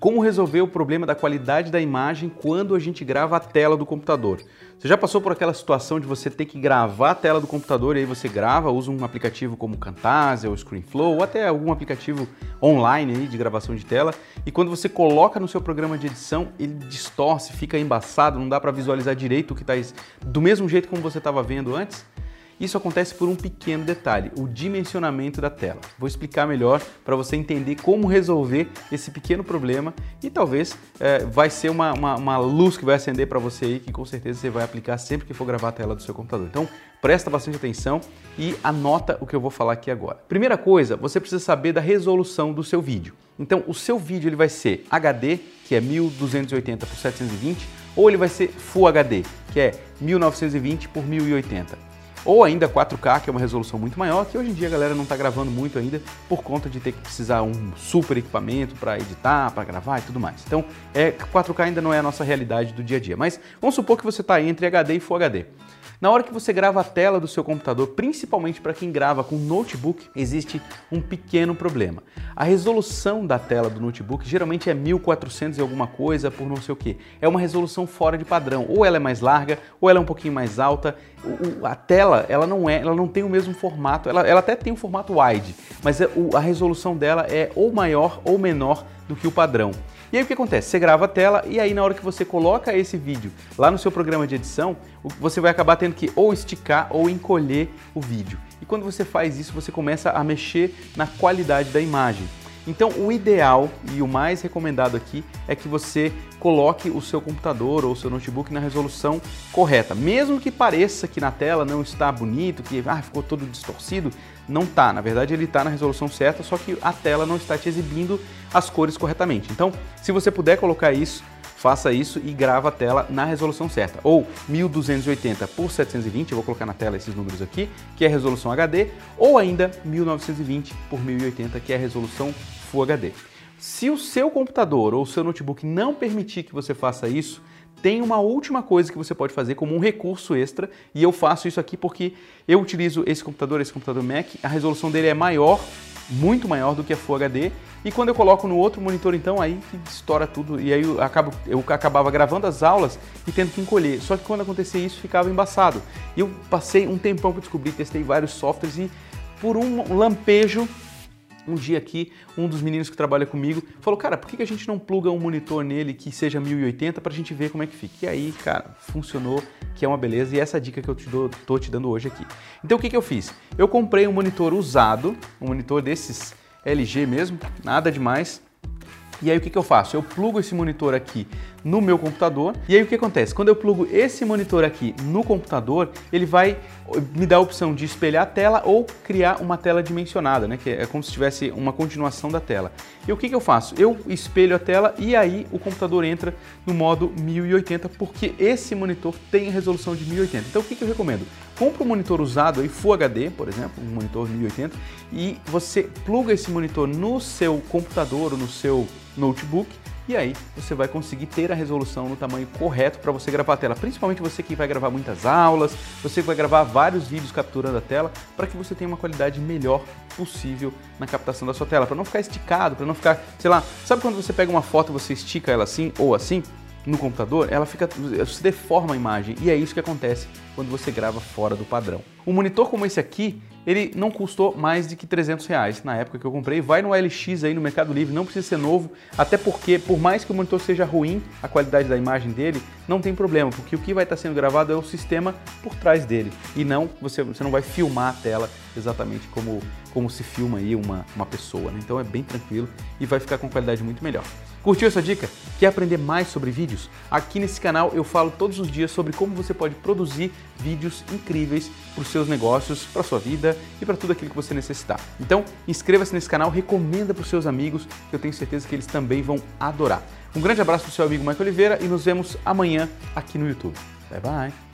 Como resolver o problema da qualidade da imagem quando a gente grava a tela do computador? Você já passou por aquela situação de você ter que gravar a tela do computador e aí você grava, usa um aplicativo como Camtasia ou ScreenFlow ou até algum aplicativo online aí de gravação de tela e quando você coloca no seu programa de edição ele distorce, fica embaçado, não dá para visualizar direito o que está do mesmo jeito como você estava vendo antes? Isso acontece por um pequeno detalhe, o dimensionamento da tela. Vou explicar melhor para você entender como resolver esse pequeno problema e talvez é, vai ser uma, uma, uma luz que vai acender para você aí que com certeza você vai aplicar sempre que for gravar a tela do seu computador. Então presta bastante atenção e anota o que eu vou falar aqui agora. Primeira coisa, você precisa saber da resolução do seu vídeo. Então o seu vídeo ele vai ser HD, que é 1280 por 720, ou ele vai ser Full HD, que é 1920 por 1080 ou ainda 4K, que é uma resolução muito maior, que hoje em dia a galera não está gravando muito ainda por conta de ter que precisar um super equipamento para editar, para gravar e tudo mais. Então, é, 4K ainda não é a nossa realidade do dia a dia, mas vamos supor que você está entre HD e Full HD. Na hora que você grava a tela do seu computador, principalmente para quem grava com notebook, existe um pequeno problema. A resolução da tela do notebook geralmente é 1400 e alguma coisa por não sei o que. É uma resolução fora de padrão. Ou ela é mais larga, ou ela é um pouquinho mais alta. A tela, ela não é, ela não tem o mesmo formato. Ela, ela até tem um formato wide, mas é, a resolução dela é ou maior ou menor do que o padrão. E aí o que acontece? Você grava a tela e aí na hora que você coloca esse vídeo lá no seu programa de edição, você vai acabar tendo que ou esticar ou encolher o vídeo. E quando você faz isso, você começa a mexer na qualidade da imagem. Então, o ideal e o mais recomendado aqui é que você coloque o seu computador ou o seu notebook na resolução correta. Mesmo que pareça que na tela não está bonito, que ah, ficou todo distorcido, não está. Na verdade, ele está na resolução certa, só que a tela não está te exibindo as cores corretamente. Então, se você puder colocar isso, faça isso e grava a tela na resolução certa. Ou 1280 por 720, eu vou colocar na tela esses números aqui, que é a resolução HD, ou ainda 1920 por 1080, que é a resolução Full HD. Se o seu computador ou o seu notebook não permitir que você faça isso, tem uma última coisa que você pode fazer como um recurso extra, e eu faço isso aqui porque eu utilizo esse computador, esse computador Mac, a resolução dele é maior muito maior do que a Full HD. E quando eu coloco no outro monitor, então, aí que estoura tudo. E aí eu, acabo, eu acabava gravando as aulas e tendo que encolher. Só que quando acontecia isso, ficava embaçado. E eu passei um tempão para descobrir, testei vários softwares e por um lampejo um dia aqui, um dos meninos que trabalha comigo falou, cara, por que a gente não pluga um monitor nele que seja 1080 para a gente ver como é que fica? E aí, cara, funcionou que é uma beleza, e essa é a dica que eu te dou, tô te dando hoje aqui. Então o que, que eu fiz? Eu comprei um monitor usado, um monitor desses LG mesmo, nada demais, e aí o que, que eu faço? Eu plugo esse monitor aqui no meu computador. E aí o que acontece? Quando eu plugo esse monitor aqui no computador, ele vai me dar a opção de espelhar a tela ou criar uma tela dimensionada, né? Que é como se tivesse uma continuação da tela. E o que, que eu faço? Eu espelho a tela e aí o computador entra no modo 1080 porque esse monitor tem resolução de 1080. Então o que, que eu recomendo? Compre um monitor usado aí, Full HD, por exemplo, um monitor 1080, e você pluga esse monitor no seu computador ou no seu notebook e aí você vai conseguir ter a resolução no tamanho correto para você gravar a tela, principalmente você que vai gravar muitas aulas, você que vai gravar vários vídeos capturando a tela, para que você tenha uma qualidade melhor possível na captação da sua tela, para não ficar esticado, para não ficar, sei lá, sabe quando você pega uma foto você estica ela assim ou assim? no computador, ela fica, se deforma a imagem e é isso que acontece quando você grava fora do padrão. Um monitor como esse aqui, ele não custou mais de que 300 reais na época que eu comprei. Vai no LX aí no Mercado Livre, não precisa ser novo, até porque por mais que o monitor seja ruim, a qualidade da imagem dele não tem problema, porque o que vai estar sendo gravado é o sistema por trás dele e não você, você não vai filmar a tela exatamente como, como se filma aí uma, uma pessoa. Né? Então é bem tranquilo e vai ficar com qualidade muito melhor. Curtiu essa dica? Quer aprender mais sobre vídeos? Aqui nesse canal eu falo todos os dias sobre como você pode produzir vídeos incríveis para os seus negócios, para a sua vida e para tudo aquilo que você necessitar. Então, inscreva-se nesse canal, recomenda para os seus amigos, que eu tenho certeza que eles também vão adorar. Um grande abraço do seu amigo Michael Oliveira e nos vemos amanhã aqui no YouTube. Bye bye!